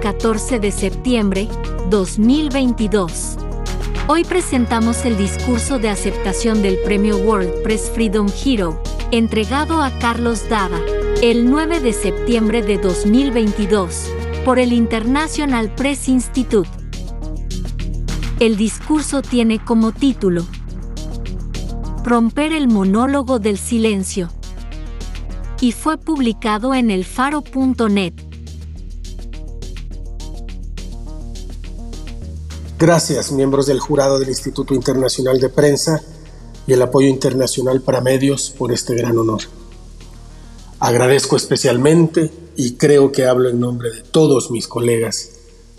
14 de septiembre 2022. Hoy presentamos el discurso de aceptación del premio World Press Freedom Hero, entregado a Carlos Dada, el 9 de septiembre de 2022, por el International Press Institute. El discurso tiene como título Romper el monólogo del silencio y fue publicado en elfaro.net. Gracias, miembros del jurado del Instituto Internacional de Prensa y el apoyo internacional para medios por este gran honor. Agradezco especialmente, y creo que hablo en nombre de todos mis colegas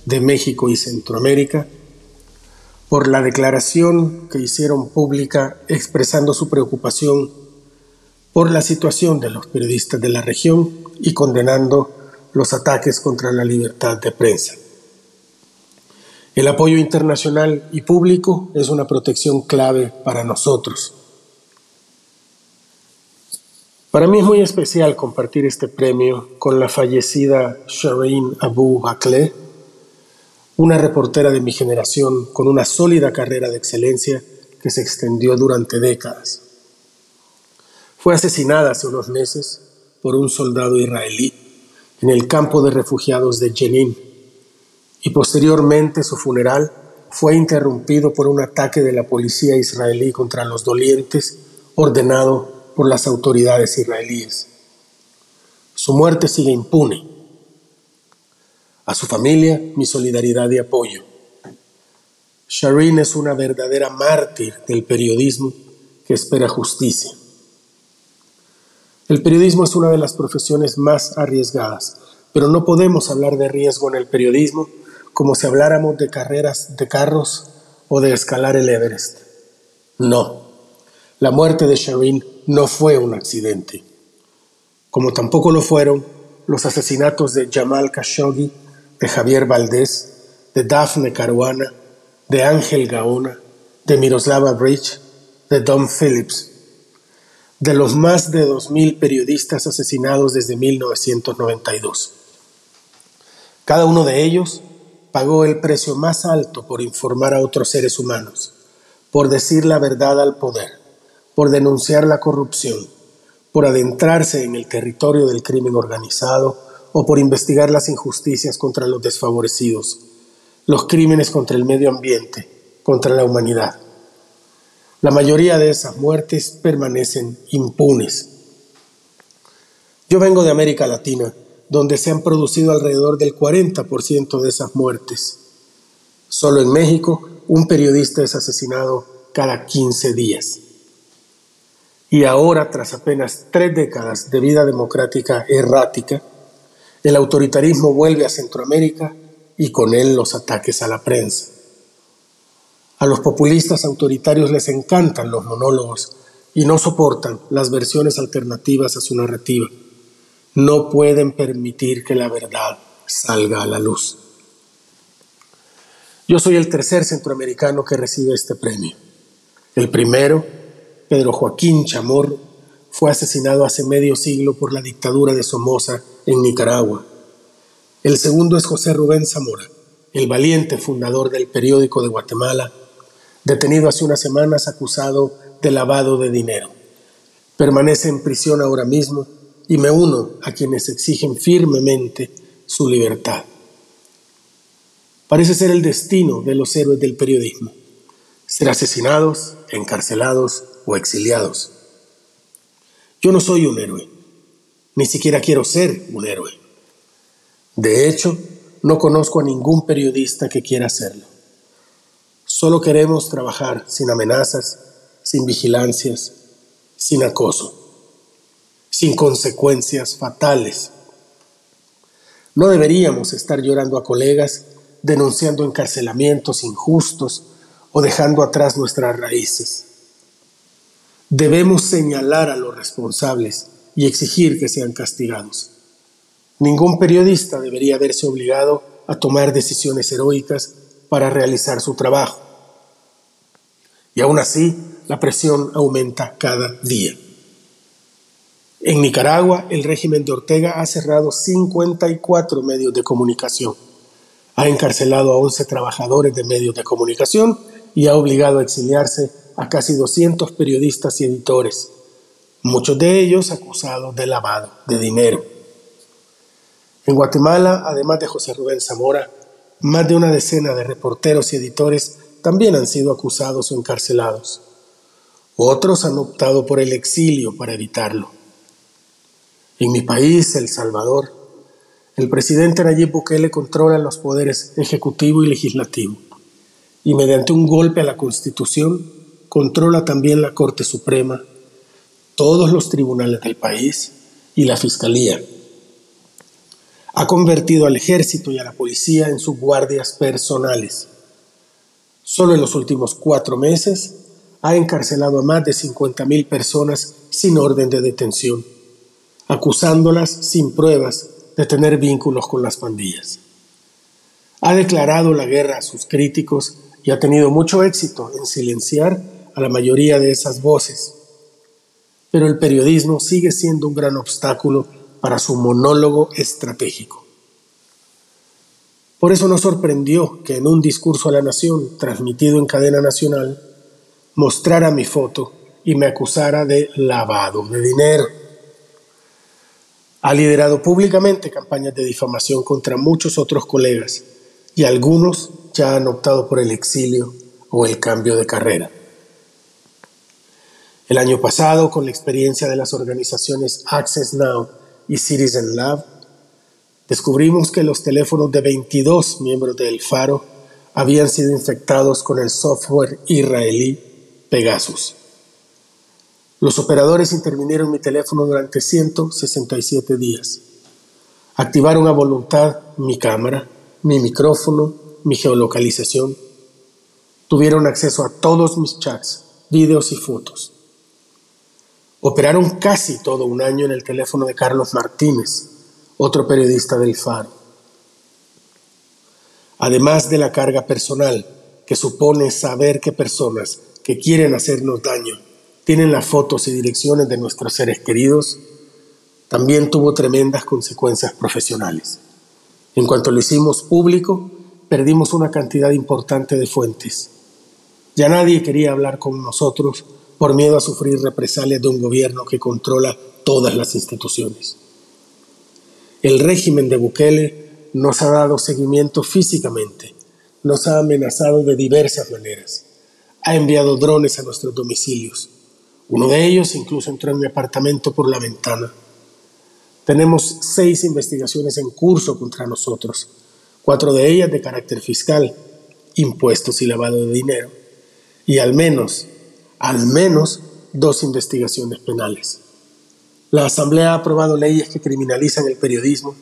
de México y Centroamérica, por la declaración que hicieron pública expresando su preocupación por la situación de los periodistas de la región y condenando los ataques contra la libertad de prensa. El apoyo internacional y público es una protección clave para nosotros. Para mí es muy especial compartir este premio con la fallecida Shireen Abu Akleh, una reportera de mi generación con una sólida carrera de excelencia que se extendió durante décadas. Fue asesinada hace unos meses por un soldado israelí en el campo de refugiados de Jenin y posteriormente su funeral fue interrumpido por un ataque de la policía israelí contra los dolientes ordenado por las autoridades israelíes. Su muerte sigue impune. A su familia, mi solidaridad y apoyo. Shireen es una verdadera mártir del periodismo que espera justicia. El periodismo es una de las profesiones más arriesgadas, pero no podemos hablar de riesgo en el periodismo como si habláramos de carreras de carros o de escalar el Everest. No, la muerte de Shireen no fue un accidente, como tampoco lo fueron los asesinatos de Jamal Khashoggi, de Javier Valdés, de Daphne Caruana, de Ángel Gaona, de Miroslava Bridge, de Don Phillips, de los más de 2.000 periodistas asesinados desde 1992. Cada uno de ellos pagó el precio más alto por informar a otros seres humanos, por decir la verdad al poder, por denunciar la corrupción, por adentrarse en el territorio del crimen organizado o por investigar las injusticias contra los desfavorecidos, los crímenes contra el medio ambiente, contra la humanidad. La mayoría de esas muertes permanecen impunes. Yo vengo de América Latina donde se han producido alrededor del 40% de esas muertes. Solo en México, un periodista es asesinado cada 15 días. Y ahora, tras apenas tres décadas de vida democrática errática, el autoritarismo vuelve a Centroamérica y con él los ataques a la prensa. A los populistas autoritarios les encantan los monólogos y no soportan las versiones alternativas a su narrativa no pueden permitir que la verdad salga a la luz. Yo soy el tercer centroamericano que recibe este premio. El primero, Pedro Joaquín Chamorro, fue asesinado hace medio siglo por la dictadura de Somoza en Nicaragua. El segundo es José Rubén Zamora, el valiente fundador del periódico de Guatemala, detenido hace unas semanas acusado de lavado de dinero. Permanece en prisión ahora mismo y me uno a quienes exigen firmemente su libertad. Parece ser el destino de los héroes del periodismo, ser asesinados, encarcelados o exiliados. Yo no soy un héroe, ni siquiera quiero ser un héroe. De hecho, no conozco a ningún periodista que quiera hacerlo. Solo queremos trabajar sin amenazas, sin vigilancias, sin acoso sin consecuencias fatales. No deberíamos estar llorando a colegas denunciando encarcelamientos injustos o dejando atrás nuestras raíces. Debemos señalar a los responsables y exigir que sean castigados. Ningún periodista debería verse obligado a tomar decisiones heroicas para realizar su trabajo. Y aún así, la presión aumenta cada día. En Nicaragua, el régimen de Ortega ha cerrado 54 medios de comunicación, ha encarcelado a 11 trabajadores de medios de comunicación y ha obligado a exiliarse a casi 200 periodistas y editores, muchos de ellos acusados de lavado de dinero. En Guatemala, además de José Rubén Zamora, más de una decena de reporteros y editores también han sido acusados o encarcelados. Otros han optado por el exilio para evitarlo. En mi país, El Salvador, el presidente Nayib Bukele controla los poderes ejecutivo y legislativo y mediante un golpe a la Constitución controla también la Corte Suprema, todos los tribunales del país y la Fiscalía ha convertido al ejército y a la policía en sus guardias personales. Solo en los últimos cuatro meses ha encarcelado a más de 50.000 personas sin orden de detención, acusándolas sin pruebas de tener vínculos con las pandillas. Ha declarado la guerra a sus críticos y ha tenido mucho éxito en silenciar a la mayoría de esas voces. Pero el periodismo sigue siendo un gran obstáculo para su monólogo estratégico. Por eso nos sorprendió que en un discurso a la nación transmitido en cadena nacional mostrara mi foto y me acusara de lavado de dinero. Ha liderado públicamente campañas de difamación contra muchos otros colegas y algunos ya han optado por el exilio o el cambio de carrera. El año pasado, con la experiencia de las organizaciones Access Now y Citizen Lab, descubrimos que los teléfonos de 22 miembros del Faro habían sido infectados con el software israelí Pegasus. Los operadores intervinieron mi teléfono durante 167 días. Activaron a voluntad mi cámara, mi micrófono, mi geolocalización. Tuvieron acceso a todos mis chats, videos y fotos. Operaron casi todo un año en el teléfono de Carlos Martínez, otro periodista del Faro. Además de la carga personal que supone saber que personas que quieren hacernos daño tienen las fotos y direcciones de nuestros seres queridos, también tuvo tremendas consecuencias profesionales. En cuanto lo hicimos público, perdimos una cantidad importante de fuentes. Ya nadie quería hablar con nosotros por miedo a sufrir represalias de un gobierno que controla todas las instituciones. El régimen de Bukele nos ha dado seguimiento físicamente, nos ha amenazado de diversas maneras, ha enviado drones a nuestros domicilios. Uno de ellos incluso entró en mi apartamento por la ventana. Tenemos seis investigaciones en curso contra nosotros, cuatro de ellas de carácter fiscal, impuestos y lavado de dinero, y al menos al menos dos investigaciones penales. La Asamblea ha aprobado leyes que criminalizan el periodismo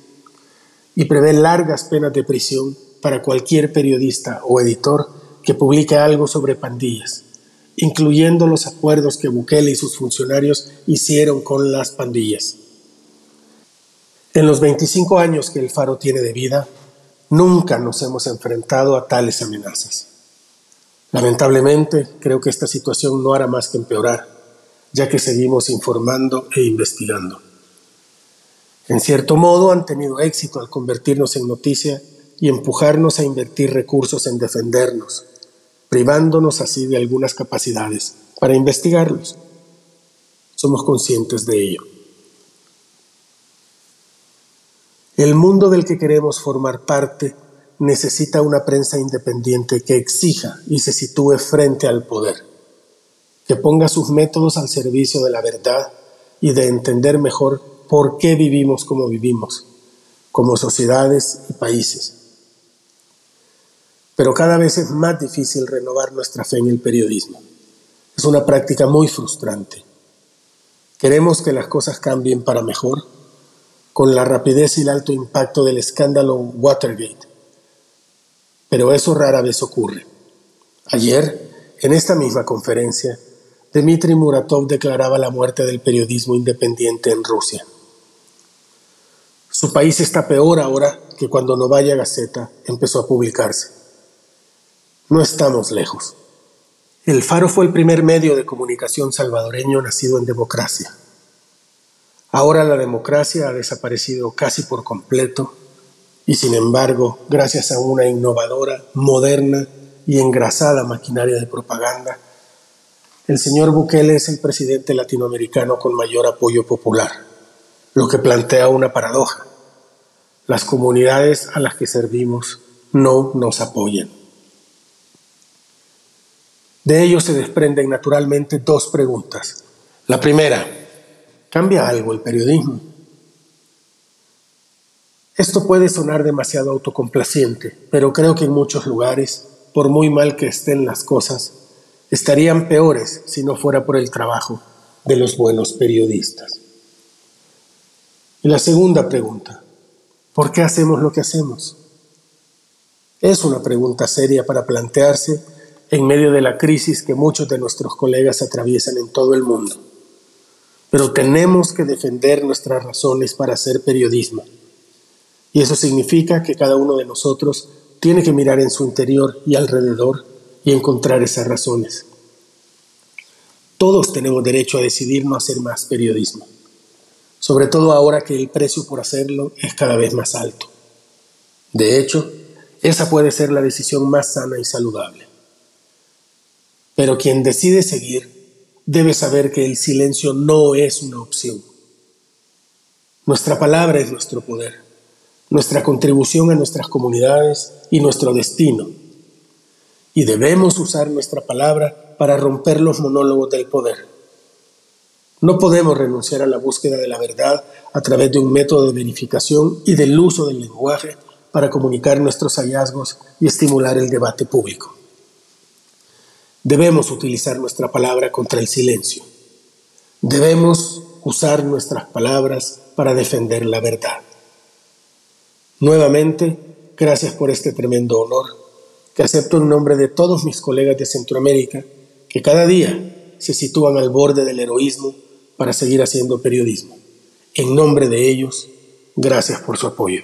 y prevé largas penas de prisión para cualquier periodista o editor que publique algo sobre pandillas, incluyendo los acuerdos que Bukele y sus funcionarios hicieron con las pandillas. En los 25 años que el Faro tiene de vida, nunca nos hemos enfrentado a tales amenazas. Lamentablemente, creo que esta situación no hará más que empeorar, ya que seguimos informando e investigando. En cierto modo, han tenido éxito al convertirnos en noticia y empujarnos a invertir recursos en defendernos, privándonos así de algunas capacidades para investigarlos. Somos conscientes de ello. El mundo del que queremos formar parte necesita una prensa independiente que exija y se sitúe frente al poder, que ponga sus métodos al servicio de la verdad y de entender mejor por qué vivimos como vivimos, como sociedades y países. Pero cada vez es más difícil renovar nuestra fe en el periodismo. Es una práctica muy frustrante. Queremos que las cosas cambien para mejor, con la rapidez y el alto impacto del escándalo Watergate pero eso rara vez ocurre. Ayer, en esta misma conferencia, Dmitry Muratov declaraba la muerte del periodismo independiente en Rusia. Su país está peor ahora que cuando Novaya Gazeta empezó a publicarse. No estamos lejos. El Faro fue el primer medio de comunicación salvadoreño nacido en democracia. Ahora la democracia ha desaparecido casi por completo y sin embargo, gracias a una innovadora, moderna y engrasada maquinaria de propaganda, el señor Bukele es el presidente latinoamericano con mayor apoyo popular, lo que plantea una paradoja. Las comunidades a las que servimos no nos apoyan. De ello se desprenden naturalmente dos preguntas. La primera, ¿cambia algo el periodismo? Esto puede sonar demasiado autocomplaciente, pero creo que en muchos lugares, por muy mal que estén las cosas, estarían peores si no fuera por el trabajo de los buenos periodistas. Y la segunda pregunta, ¿por qué hacemos lo que hacemos? Es una pregunta seria para plantearse en medio de la crisis que muchos de nuestros colegas atraviesan en todo el mundo. Pero tenemos que defender nuestras razones para hacer periodismo. Y eso significa que cada uno de nosotros tiene que mirar en su interior y alrededor y encontrar esas razones. Todos tenemos derecho a decidir no hacer más periodismo, sobre todo ahora que el precio por hacerlo es cada vez más alto. De hecho, esa puede ser la decisión más sana y saludable. Pero quien decide seguir debe saber que el silencio no es una opción. Nuestra palabra es nuestro poder, nuestra contribución a nuestras comunidades y nuestro destino. Y debemos usar nuestra palabra para romper los monólogos del poder. No podemos renunciar a la búsqueda de la verdad a través de un método de verificación y del uso del lenguaje para comunicar nuestros hallazgos y estimular el debate público. Debemos utilizar nuestra palabra contra el silencio. Debemos usar nuestras palabras para defender la verdad. Nuevamente, gracias por este tremendo honor que acepto en nombre de todos mis colegas de Centroamérica que cada día se sitúan al borde del heroísmo para seguir haciendo periodismo. En nombre de ellos, gracias por su apoyo.